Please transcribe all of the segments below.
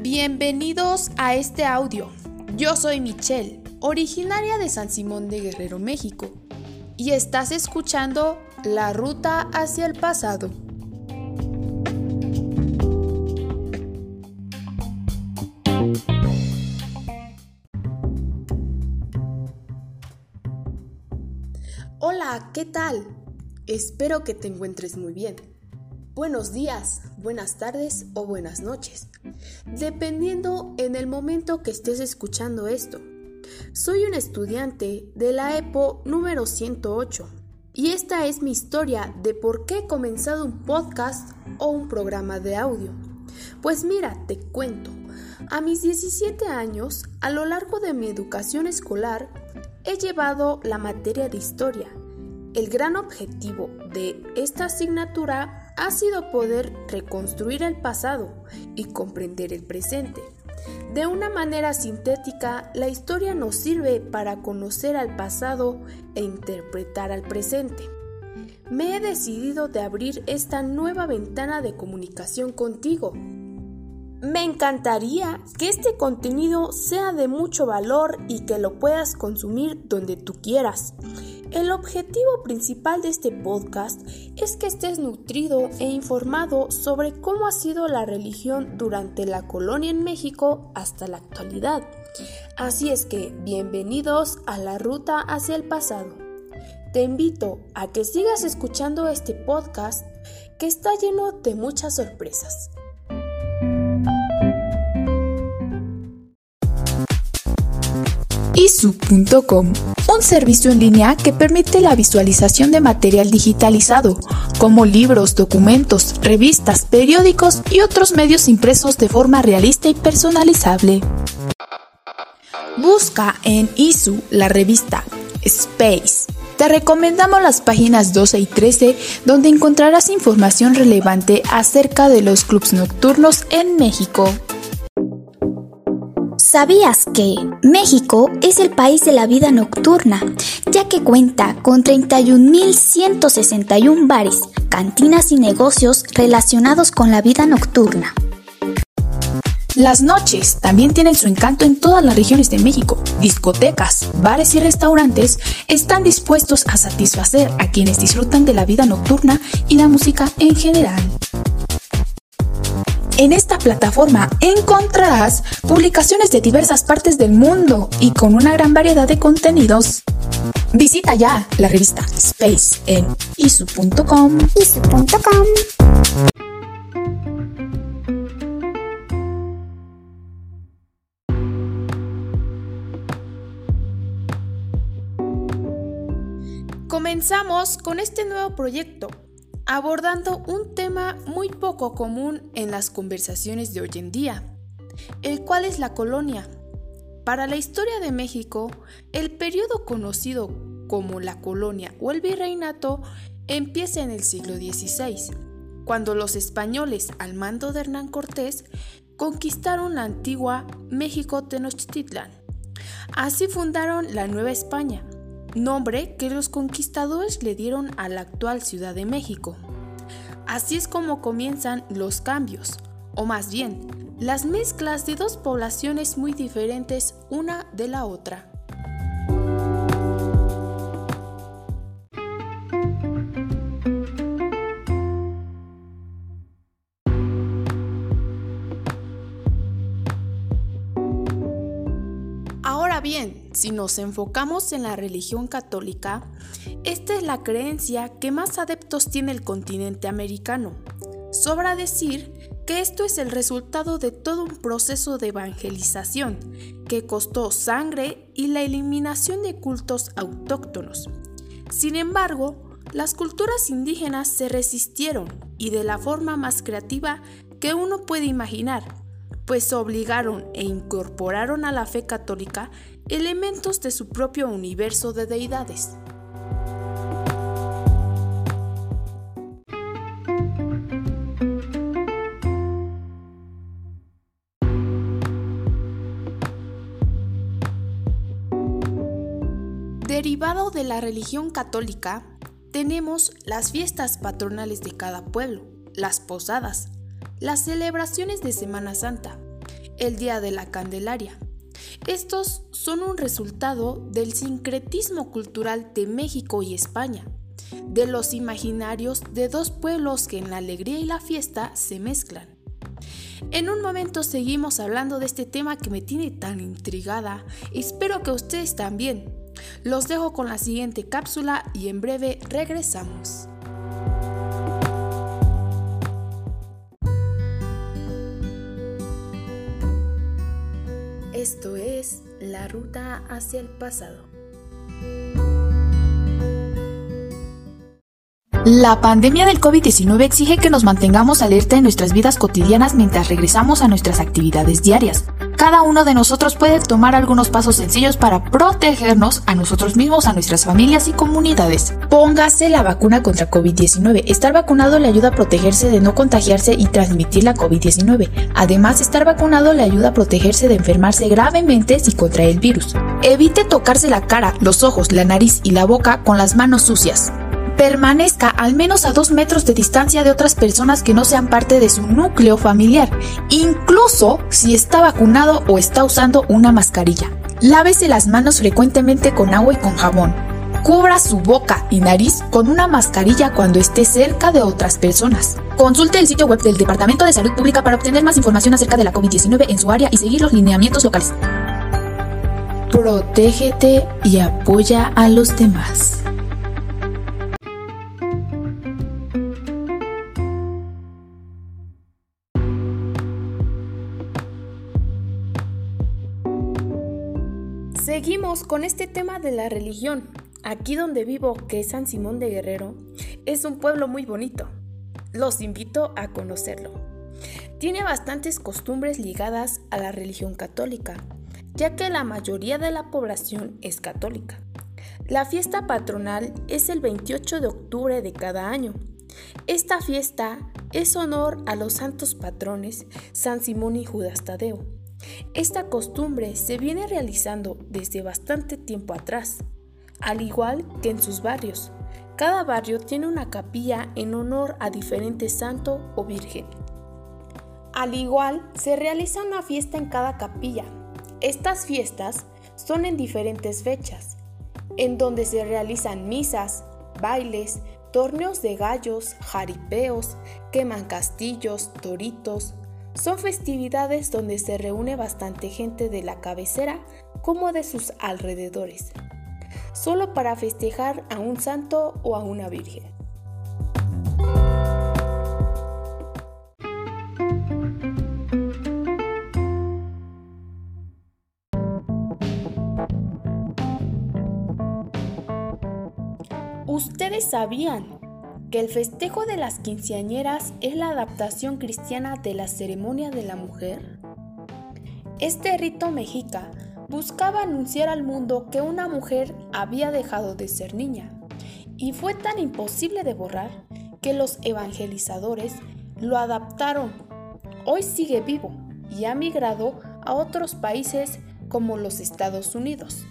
Bienvenidos a este audio. Yo soy Michelle, originaria de San Simón de Guerrero, México, y estás escuchando La Ruta hacia el Pasado. Hola, ¿qué tal? Espero que te encuentres muy bien. Buenos días, buenas tardes o buenas noches, dependiendo en el momento que estés escuchando esto. Soy un estudiante de la EPO número 108 y esta es mi historia de por qué he comenzado un podcast o un programa de audio. Pues mira, te cuento. A mis 17 años, a lo largo de mi educación escolar, he llevado la materia de historia. El gran objetivo de esta asignatura ha sido poder reconstruir el pasado y comprender el presente. De una manera sintética, la historia nos sirve para conocer al pasado e interpretar al presente. Me he decidido de abrir esta nueva ventana de comunicación contigo. Me encantaría que este contenido sea de mucho valor y que lo puedas consumir donde tú quieras. El objetivo principal de este podcast es que estés nutrido e informado sobre cómo ha sido la religión durante la colonia en México hasta la actualidad. Así es que bienvenidos a la ruta hacia el pasado. Te invito a que sigas escuchando este podcast que está lleno de muchas sorpresas. isu.com, un servicio en línea que permite la visualización de material digitalizado, como libros, documentos, revistas, periódicos y otros medios impresos de forma realista y personalizable. Busca en ISU la revista Space. Te recomendamos las páginas 12 y 13 donde encontrarás información relevante acerca de los clubs nocturnos en México. ¿Sabías que México es el país de la vida nocturna, ya que cuenta con 31.161 bares, cantinas y negocios relacionados con la vida nocturna? Las noches también tienen su encanto en todas las regiones de México. Discotecas, bares y restaurantes están dispuestos a satisfacer a quienes disfrutan de la vida nocturna y la música en general. En esta plataforma encontrarás publicaciones de diversas partes del mundo y con una gran variedad de contenidos. Visita ya la revista Space en isu.com. isu.com. Comenzamos con este nuevo proyecto abordando un tema muy poco común en las conversaciones de hoy en día, el cual es la colonia. Para la historia de México, el periodo conocido como la colonia o el virreinato empieza en el siglo XVI, cuando los españoles al mando de Hernán Cortés conquistaron la antigua México Tenochtitlan. Así fundaron la Nueva España, nombre que los conquistadores le dieron a la actual Ciudad de México. Así es como comienzan los cambios, o más bien, las mezclas de dos poblaciones muy diferentes una de la otra. Bien, si nos enfocamos en la religión católica, esta es la creencia que más adeptos tiene el continente americano. Sobra decir que esto es el resultado de todo un proceso de evangelización que costó sangre y la eliminación de cultos autóctonos. Sin embargo, las culturas indígenas se resistieron y de la forma más creativa que uno puede imaginar, pues obligaron e incorporaron a la fe católica elementos de su propio universo de deidades. Derivado de la religión católica, tenemos las fiestas patronales de cada pueblo, las posadas, las celebraciones de Semana Santa, el Día de la Candelaria. Estos son un resultado del sincretismo cultural de México y España, de los imaginarios de dos pueblos que en la alegría y la fiesta se mezclan. En un momento seguimos hablando de este tema que me tiene tan intrigada. Espero que ustedes también. Los dejo con la siguiente cápsula y en breve regresamos. Esto es la ruta hacia el pasado. La pandemia del COVID-19 exige que nos mantengamos alerta en nuestras vidas cotidianas mientras regresamos a nuestras actividades diarias. Cada uno de nosotros puede tomar algunos pasos sencillos para protegernos a nosotros mismos, a nuestras familias y comunidades. Póngase la vacuna contra COVID-19. Estar vacunado le ayuda a protegerse de no contagiarse y transmitir la COVID-19. Además, estar vacunado le ayuda a protegerse de enfermarse gravemente si contrae el virus. Evite tocarse la cara, los ojos, la nariz y la boca con las manos sucias permanezca al menos a dos metros de distancia de otras personas que no sean parte de su núcleo familiar, incluso si está vacunado o está usando una mascarilla. Lávese las manos frecuentemente con agua y con jabón. Cubra su boca y nariz con una mascarilla cuando esté cerca de otras personas. Consulte el sitio web del Departamento de Salud Pública para obtener más información acerca de la COVID-19 en su área y seguir los lineamientos locales. Protégete y apoya a los demás. Con este tema de la religión. Aquí donde vivo, que es San Simón de Guerrero, es un pueblo muy bonito. Los invito a conocerlo. Tiene bastantes costumbres ligadas a la religión católica, ya que la mayoría de la población es católica. La fiesta patronal es el 28 de octubre de cada año. Esta fiesta es honor a los santos patrones San Simón y Judas Tadeo esta costumbre se viene realizando desde bastante tiempo atrás, al igual que en sus barrios. Cada barrio tiene una capilla en honor a diferente santo o virgen. Al igual, se realiza una fiesta en cada capilla. Estas fiestas son en diferentes fechas, en donde se realizan misas, bailes, torneos de gallos, jaripeos, queman castillos, toritos, son festividades donde se reúne bastante gente de la cabecera como de sus alrededores, solo para festejar a un santo o a una virgen. ¿Ustedes sabían que el festejo de las quinceañeras es la adaptación cristiana de la ceremonia de la mujer? Este rito mexica buscaba anunciar al mundo que una mujer había dejado de ser niña y fue tan imposible de borrar que los evangelizadores lo adaptaron. Hoy sigue vivo y ha migrado a otros países como los Estados Unidos.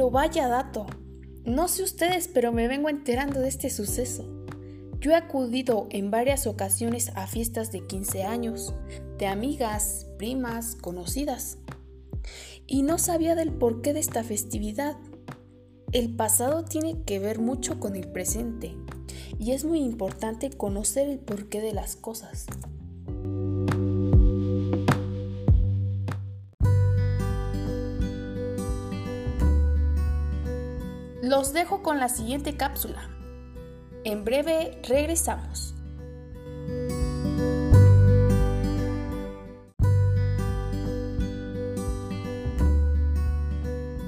Pero vaya dato. No sé ustedes, pero me vengo enterando de este suceso. Yo he acudido en varias ocasiones a fiestas de 15 años, de amigas, primas, conocidas. Y no sabía del porqué de esta festividad. El pasado tiene que ver mucho con el presente y es muy importante conocer el porqué de las cosas. Los dejo con la siguiente cápsula. En breve regresamos.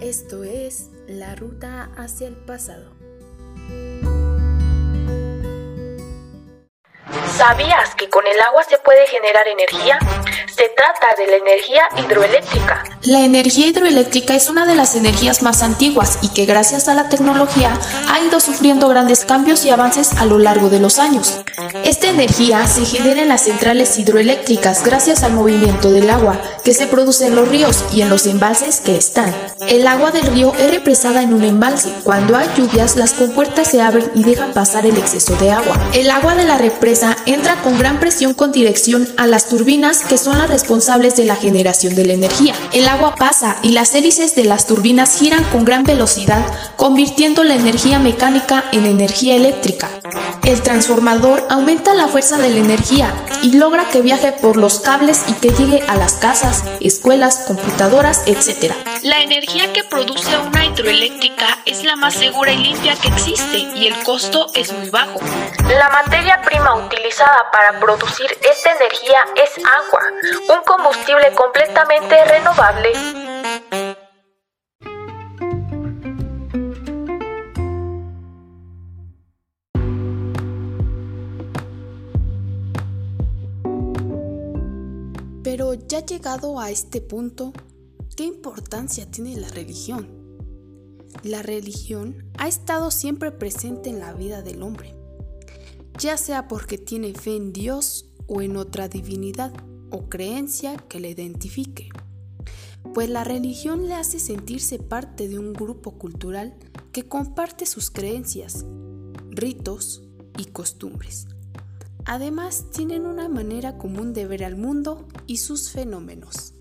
Esto es la ruta hacia el pasado. ¿Sabías que con el agua se puede generar energía? Se trata de la energía hidroeléctrica La energía hidroeléctrica es una de las energías más antiguas y que gracias a la tecnología ha ido sufriendo grandes cambios y avances a lo largo de los años. Esta energía se genera en las centrales hidroeléctricas gracias al movimiento del agua que se produce en los ríos y en los embalses que están. El agua del río es represada en un embalse. Cuando hay lluvias, las compuertas se abren y dejan pasar el exceso de agua. El agua de la represa entra con gran presión con dirección a las turbinas que son las responsables de la generación de la energía agua pasa y las hélices de las turbinas giran con gran velocidad, convirtiendo la energía mecánica en energía eléctrica. El transformador aumenta la fuerza de la energía y logra que viaje por los cables y que llegue a las casas, escuelas, computadoras, etc. La energía que produce una hidroeléctrica es la más segura y limpia que existe y el costo es muy bajo. La materia prima utilizada para producir esta energía es agua, un combustible completamente renovable pero ya llegado a este punto, ¿qué importancia tiene la religión? La religión ha estado siempre presente en la vida del hombre, ya sea porque tiene fe en Dios o en otra divinidad o creencia que le identifique pues la religión le hace sentirse parte de un grupo cultural que comparte sus creencias, ritos y costumbres. Además, tienen una manera común de ver al mundo y sus fenómenos.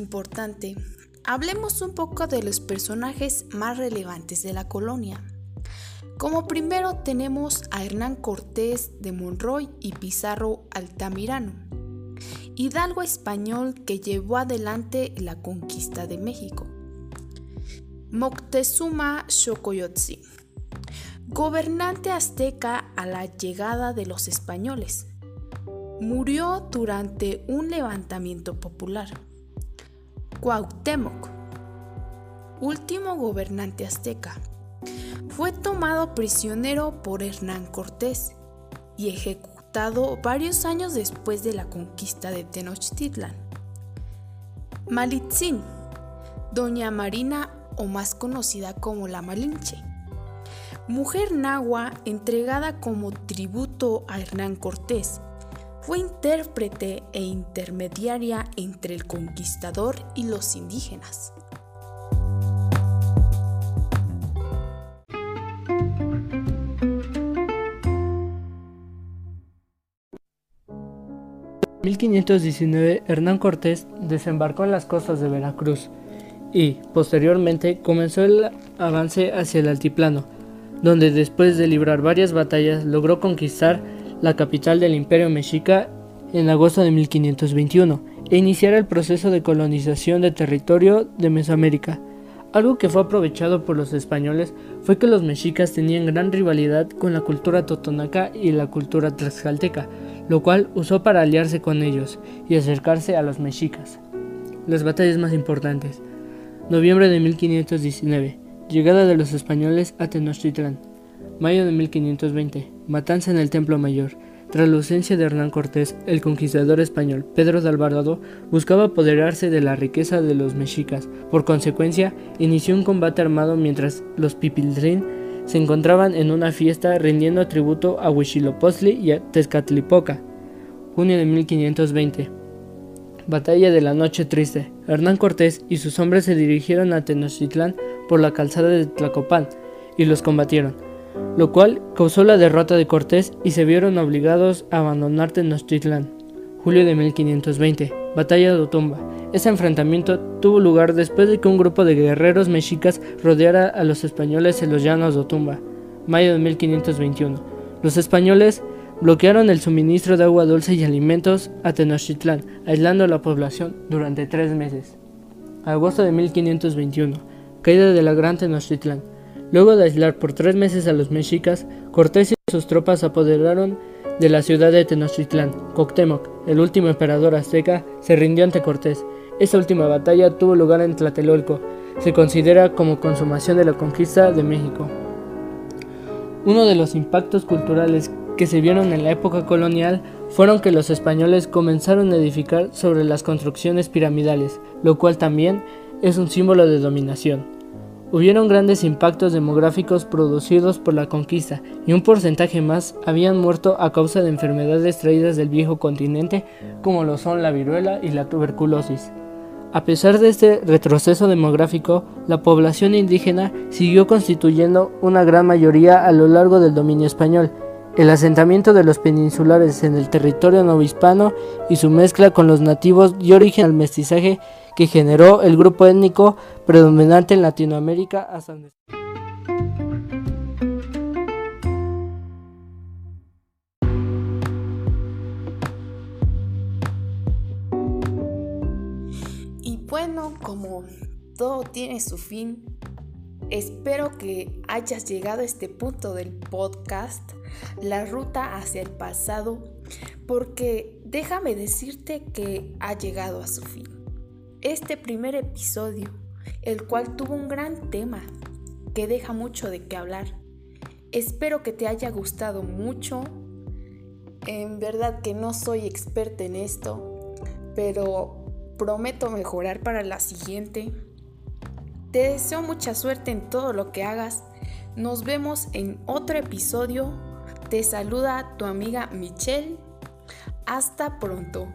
Importante, hablemos un poco de los personajes más relevantes de la colonia. Como primero tenemos a Hernán Cortés de Monroy y Pizarro Altamirano, hidalgo español que llevó adelante la conquista de México. Moctezuma Xocoyotzin, gobernante azteca a la llegada de los españoles murió durante un levantamiento popular. Cuauhtémoc, último gobernante azteca, fue tomado prisionero por Hernán Cortés y ejecutado varios años después de la conquista de Tenochtitlan. Malitzin, doña Marina o más conocida como la Malinche, mujer nahua entregada como tributo a Hernán Cortés fue intérprete e intermediaria entre el conquistador y los indígenas. En 1519 Hernán Cortés desembarcó en las costas de Veracruz y, posteriormente, comenzó el avance hacia el altiplano, donde después de librar varias batallas logró conquistar la capital del imperio mexica, en agosto de 1521 e iniciar el proceso de colonización de territorio de Mesoamérica. Algo que fue aprovechado por los españoles fue que los mexicas tenían gran rivalidad con la cultura totonaca y la cultura tlaxcalteca, lo cual usó para aliarse con ellos y acercarse a los mexicas. Las batallas más importantes. Noviembre de 1519. Llegada de los españoles a Tenochtitlán. Mayo de 1520. Matanza en el Templo Mayor. Tras la ausencia de Hernán Cortés, el conquistador español Pedro de Alvarado buscaba apoderarse de la riqueza de los mexicas. Por consecuencia, inició un combate armado mientras los Pipildrín se encontraban en una fiesta rindiendo tributo a Huitzilopochtli y a Tezcatlipoca. Junio de 1520. Batalla de la Noche Triste. Hernán Cortés y sus hombres se dirigieron a Tenochtitlán por la calzada de Tlacopan y los combatieron lo cual causó la derrota de Cortés y se vieron obligados a abandonar Tenochtitlán. Julio de 1520, Batalla de Otumba. Ese enfrentamiento tuvo lugar después de que un grupo de guerreros mexicas rodeara a los españoles en los llanos de Otumba. Mayo de 1521. Los españoles bloquearon el suministro de agua dulce y alimentos a Tenochtitlán, aislando a la población durante tres meses. Agosto de 1521. Caída de la Gran Tenochtitlán. Luego de aislar por tres meses a los mexicas, Cortés y sus tropas apoderaron de la ciudad de Tenochtitlán. Coctemoc, el último emperador azteca, se rindió ante Cortés Esta última batalla tuvo lugar en Tlatelolco. Se considera como consumación de la conquista de México. Uno de los impactos culturales que se vieron en la época colonial fueron que los españoles comenzaron a edificar sobre las construcciones piramidales, lo cual también es un símbolo de dominación. Hubieron grandes impactos demográficos producidos por la conquista y un porcentaje más habían muerto a causa de enfermedades traídas del viejo continente como lo son la viruela y la tuberculosis. A pesar de este retroceso demográfico, la población indígena siguió constituyendo una gran mayoría a lo largo del dominio español. El asentamiento de los peninsulares en el territorio novohispano y su mezcla con los nativos dio origen al mestizaje que generó el grupo étnico predominante en Latinoamérica hasta Bueno, como todo tiene su fin, espero que hayas llegado a este punto del podcast, la ruta hacia el pasado, porque déjame decirte que ha llegado a su fin. Este primer episodio, el cual tuvo un gran tema que deja mucho de qué hablar. Espero que te haya gustado mucho. En verdad que no soy experta en esto, pero Prometo mejorar para la siguiente. Te deseo mucha suerte en todo lo que hagas. Nos vemos en otro episodio. Te saluda tu amiga Michelle. Hasta pronto.